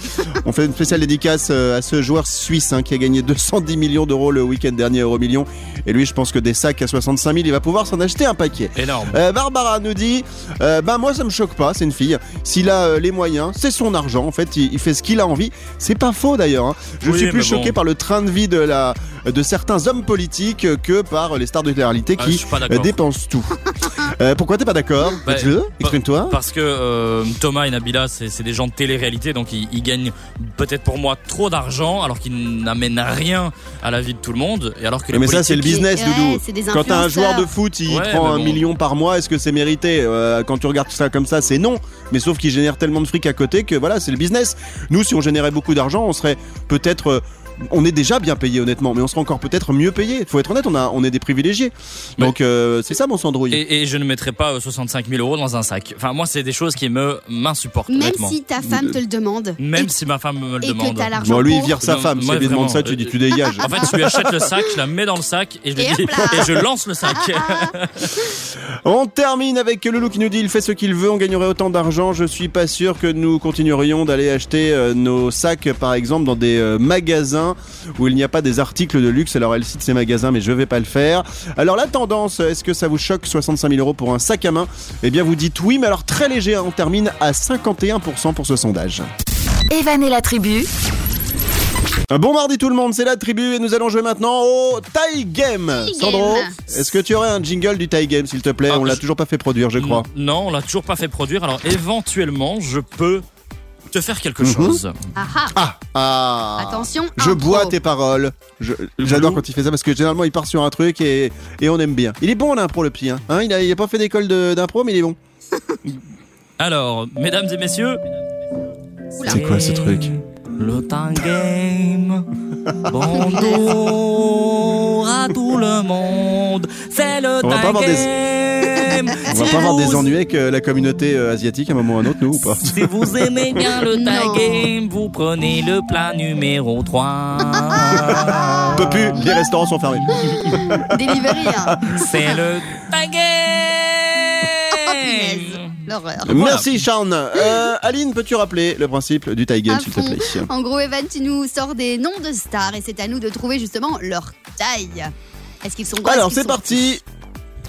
On fait une spéciale dédicace euh, à ce joueur suisse hein, qui a gagné 210 millions d'euros le week-end dernier à Euromillion. Et lui, je pense que des sacs à 65 000, il va pouvoir s'en acheter un paquet. Énorme. Euh, Barbara nous dit euh, Ben moi ça me choque pas, c'est une fille. S'il a les moyens, c'est son argent. En fait, il, il fait ce qu'il a envie. C'est pas faux d'ailleurs. hein. Je Oui, suis plus bon. choqué par le train de vie de, la, de certains hommes politiques que par les stars de la réalité Ah, qui dépensent tout. Euh, pourquoi t'es pas d'accord Bah, Dis-le, exprime-toi. Parce que euh, Thomas et Nabila, c'est des gens de télé-réalité, donc ils, ils gagnent peut-être pour moi trop d'argent, alors qu'ils n'amènent rien à la vie de tout le monde. Et alors que les Mais ça, c'est le business, Ouais, Doudou. Quand t'as un joueur de foot, il Ouais, prend un million par mois, est-ce que c'est mérité? Euh, Quand tu regardes ça comme ça, c'est non. Mais sauf qu'il génère tellement de fric à côté que voilà, c'est le business. Nous, si on générait beaucoup d'argent, on serait peut-être. Euh, on est déjà bien payé honnêtement, mais on serait encore peut-être mieux payé. Faut être honnête, on, a, on est des privilégiés. Donc euh, c'est ça mon Sandrouille. Et, et je ne mettrai pas euh, 65 000 euros dans un sac. Enfin, moi, c'est des choses qui me m'insupportent, Même honnêtement. si ta femme te le demande. Même et, si ma femme me le et que demande. t'as l'argent Bon, lui, il pour. vire sa Non, femme. Si moi, elle lui demande ça, tu dis tu dégages. En fait, je lui achète le sac, je la mets dans le sac et je, lui Et dis- et je lance le sac. [laughs] On termine avec Loulou qui nous dit il fait ce qu'il veut, on gagnerait autant d'argent. Je suis pas sûr que nous continuerions d'aller acheter euh, nos sacs, par exemple, dans des euh, magasins où il n'y a pas des articles de luxe. Alors elle cite ces magasins, mais je vais pas le faire. Alors la tendance, est-ce que ça vous choque 65 000 euros pour un sac à main? Eh bien vous dites oui, mais alors très léger. hein. On termine à 51% pour ce sondage. Evan et la tribu, Un bon mardi tout le monde, c'est la tribu et nous allons jouer maintenant au Tie Game. Sandro, est-ce que tu aurais un jingle du Tie Game s'il te plaît? Ah, On l'a je- toujours pas fait produire, je crois. Non, on l'a toujours pas fait produire. Alors éventuellement, je peux te faire quelque Mhm. chose. Ah ah. Ah, ah. Attention. Je intro. bois tes paroles. Je- J'adore quand il fait ça parce que généralement il part sur un truc et, et on aime bien. Il est bon en impro le petit. Hein. Hein, il, a, il a pas fait d'école de- d'impro mais il est bon. [laughs] Alors, mesdames et messieurs. Oula. C'est quoi ce truc Le time game. [laughs] Bonjour à tout le monde. C'est le On va pas time avoir des- On va pas avoir des ennuis avec euh, la communauté euh, asiatique à un moment ou à un autre, nous ou pas Si vous aimez bien le [laughs] tag game, vous prenez le plat numéro 3. On peut plus, les restaurants sont fermés. [laughs] Delivery. hein. C'est le tag [laughs] Oh, game. L'horreur. Merci Sean. Euh, Aline, peux-tu rappeler le principe du tie game s'il te plaît? En gros, Evan, tu nous sors des noms de stars et c'est à nous de trouver justement leur taille. Est-ce qu'ils sont gros Alors c'est sont parti.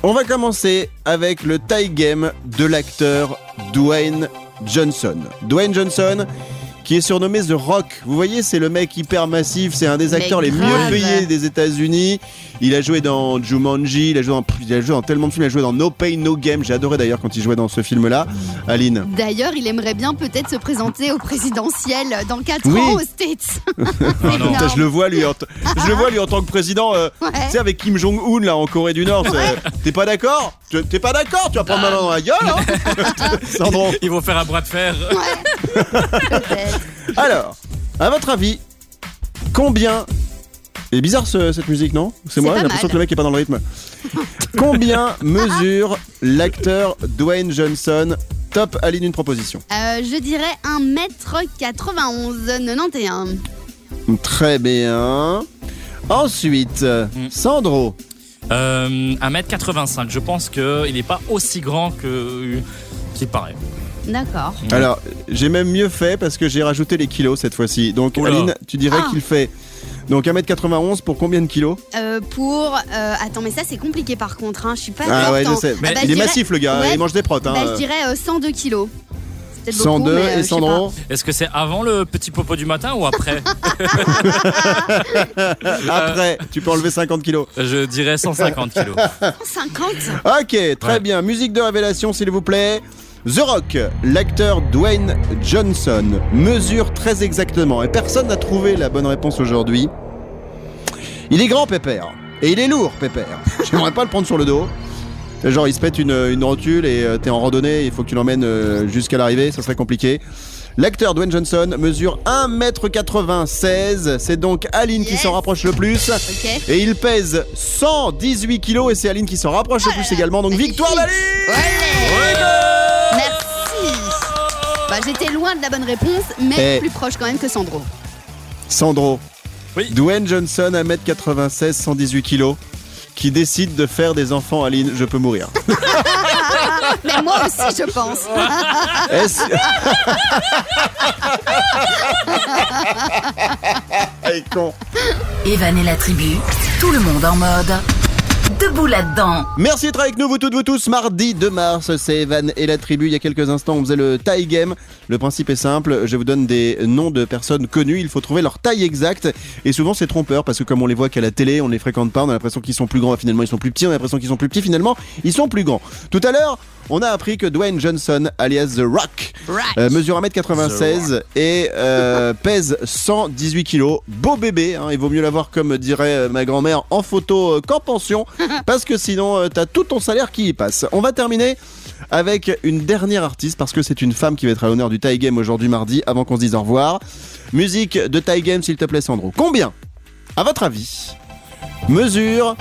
On va commencer avec le tie game de l'acteur Dwayne Johnson. Dwayne Johnson qui est surnommé The Rock. Vous voyez, c'est le mec hyper massif, c'est un des acteurs les mieux payés des États-Unis. Il a joué dans Jumanji, il a joué dans, il a joué dans tellement de films, il a joué dans No Pain No Game. J'ai adoré d'ailleurs quand il jouait dans ce film-là. Aline. D'ailleurs, il aimerait bien peut-être se présenter au présidentiel dans 4 Oui. ans aux States. [laughs] non. Putain, je le vois lui, en je le vois lui en tant que président. euh, Ouais. Tu sais avec Kim Jong Un là en Corée du Nord. T'es pas d'accord? T'es pas d'accord? Tu vas prendre ma main dans la gueule hein? [laughs] [laughs] Sandro. Ils vont faire un bras de fer. Peut-être. [laughs] Alors, à votre avis, combien. C'est bizarre ce- cette musique, non? C'est moi, pas j'ai l'impression mal. que le mec est pas dans le rythme. combien [laughs] mesure l'acteur Dwayne Johnson? Top, Aline, une proposition. Euh, je dirais 1m91, 91. Très bien. Ensuite, Sandro. Euh, 1m85. Je pense qu'il n'est pas aussi grand que qu'il paraît. D'accord. Alors, j'ai même mieux fait parce que j'ai rajouté les kilos cette fois-ci. Donc, Oula. Aline, tu dirais Ah. qu'il fait donc 1m91 pour combien de kilos? Euh, pour. euh, attends, mais ça c'est compliqué par contre. Hein. Je suis pas Ah forte ouais, je en- sais. Ah bah, il je est dirais- massif le gars, Ouais. il mange des protes. Hein. Bah, je dirais euh, 102 kilos. Peut-être beaucoup, 102 mais, euh, je et sais Sandro Est-ce que c'est avant le petit popo du matin ou après? [laughs] Après, tu peux enlever 50 kilos. Je dirais 150 kilos. [laughs] pas. 50 Ok, très Ouais. bien. Musique de révélation, s'il vous plaît. The Rock, l'acteur Dwayne Johnson, mesure très exactement, et personne n'a trouvé la bonne réponse aujourd'hui. Il est grand, Pépère, et il est lourd, Pépère. [laughs] J'aimerais pas le prendre sur le dos. Genre, il se pète une, une rotule et euh, t'es en randonnée, il faut que tu l'emmènes euh, jusqu'à l'arrivée, ça serait compliqué. L'acteur Dwayne Johnson mesure 1m96, c'est donc Aline qui s'en rapproche le plus. Et il pèse 118 kilos et c'est Aline qui s'en rapproche le plus également. Donc victoire d'Aline Ouais bah, J'étais loin de la bonne réponse, mais Eh. plus proche quand même que Sandro. Sandro. Oui. Dwayne Johnson, 1m96, 118 kilos, qui décide de faire des enfants, Aline, je peux mourir. [laughs] Mais moi aussi, je pense. [laughs] Est-ce... Elle [laughs] est con. Evan et la tribu, tout le monde en mode debout là-dedans. Merci d'être avec nous, vous toutes, vous tous. Mardi 2 mars, c'est Evan et la tribu. Il y a quelques instants, on faisait le taille game. Le principe est simple. Je vous donne des noms de personnes connues. Il faut trouver leur taille exacte. Et souvent, c'est trompeur parce que comme on les voit qu'à la télé, on les fréquente pas. On a l'impression qu'ils sont plus grands. Finalement, ils sont plus petits. On a l'impression qu'ils sont plus petits. Finalement, ils sont plus grands. Tout à l'heure, on a appris que Dwayne Johnson, alias The Rock, Rock. euh, mesure 1m96 et euh, [laughs] pèse 118 kilos. Beau bébé, hein, il vaut mieux l'avoir comme dirait euh, ma grand-mère en photo euh, qu'en pension [laughs] parce que sinon euh, t'as tout ton salaire qui y passe. On va terminer avec une dernière artiste parce que c'est une femme qui va être à l'honneur du Thai Game aujourd'hui mardi avant qu'on se dise au revoir. Musique de Thai Game s'il te plaît Sandro. Combien, à votre avis, mesure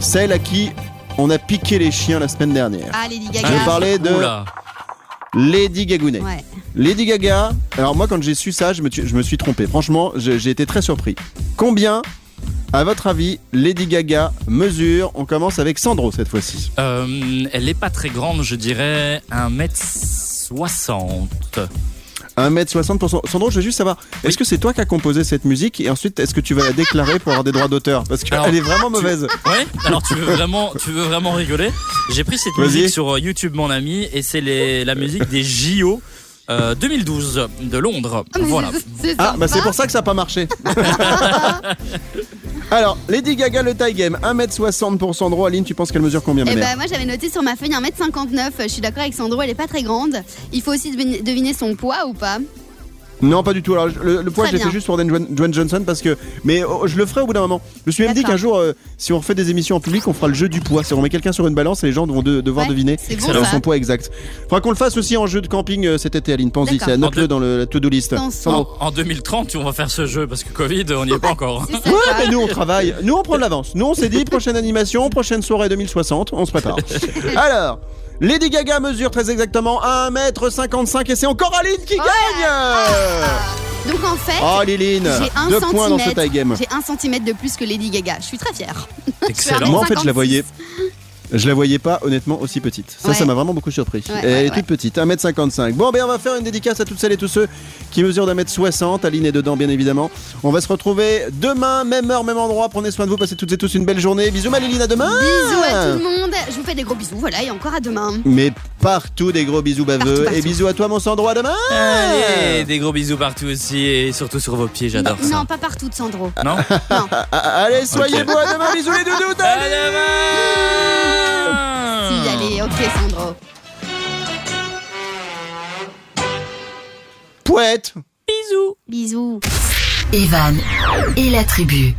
celle à qui on a piqué les chiens la semaine dernière Ah, Lady Je Gaga. parlais de Oula. Lady Gagounet. Ouais. Lady Gaga, alors moi quand j'ai su ça, je me, tu- je me suis trompé. Franchement, je- j'ai été très surpris. Combien, à votre avis, Lady Gaga mesure? On commence avec Sandro cette fois-ci. Euh, elle est pas très grande, je dirais 1m60. 1m60 pour Sandro. Sandro, je veux juste savoir, est-ce que c'est toi qui as composé cette musique et ensuite est-ce que tu vas la déclarer pour avoir des droits d'auteur? Parce qu'elle est vraiment mauvaise. Ouais, alors tu veux vraiment, tu veux vraiment rigoler? J'ai pris cette musique sur euh, YouTube, mon ami, et c'est les- la musique des JO euh, 2012 de Londres. Ah, mais Voilà. Ah, bah c'est pour ça que ça n'a pas marché. [laughs] alors, Lady Gaga, le tie game, 1m60 pour Sandro. Aline, tu penses qu'elle mesure combien, Eh ben, moi j'avais noté sur ma feuille 1m59, je suis d'accord avec Sandro, elle est pas très grande. Il faut aussi deviner son poids ou pas Non, pas du tout. Alors, le, le poids, l'ai fait juste pour Dwayne Johnson parce que. Mais oh, je le ferai au bout d'un moment. Je me suis même dit qu'un jour, euh, si on refait des émissions en public, on fera le jeu du poids. C'est on met quelqu'un sur une balance et les gens vont de- devoir Ouais, deviner c'est bon, ça. son poids exact. Faudra qu'on le fasse aussi en jeu de camping euh, cet été, Aline. Pense-y, c'est note-le En deux- dans le, la to-do list. En, en 2030, on va faire ce jeu parce que Covid, on n'y est pas encore. [laughs] Ouais, mais nous on travaille. Nous on prend de l'avance. Nous on s'est dit prochaine animation, prochaine soirée 2060, on se prépare. [laughs] Alors, Lady Gaga mesure très exactement 1m55 et c'est encore Aline qui gagne Donc en fait, Oh Liline, j'ai un deux points dans ce tie centimètre. game. J'ai un centimètre de plus que Lady Gaga. Je suis très fière. Excellent. Moi en fait je la 1m56. voyais je la voyais pas honnêtement aussi petite. Ça Ouais. ça m'a vraiment beaucoup surpris. Ouais, Elle est toute petite, 1m55. Bon ben on va faire une dédicace à toutes celles et tous ceux qui mesurent d'un mètre 60. Aline est dedans bien évidemment. On va se retrouver demain, même heure, même endroit. Prenez soin de vous, passez toutes et tous une belle journée. Bisous Maléline, à demain Bisous à tout le monde. Je vous fais des gros bisous. Voilà, et encore à demain. Mais partout des gros bisous baveux. Partout, partout. Et bisous à toi mon Sandro, à demain Allez, des gros bisous partout aussi et surtout sur vos pieds, j'adore ça. Non, pas partout de Sandro. Non Non. [laughs] Allez, soyez Ok. beaux, à demain, bisous les doudous À demain Si, allez, ok Sandro. Poète Bisous Bisous. Evan et la tribu.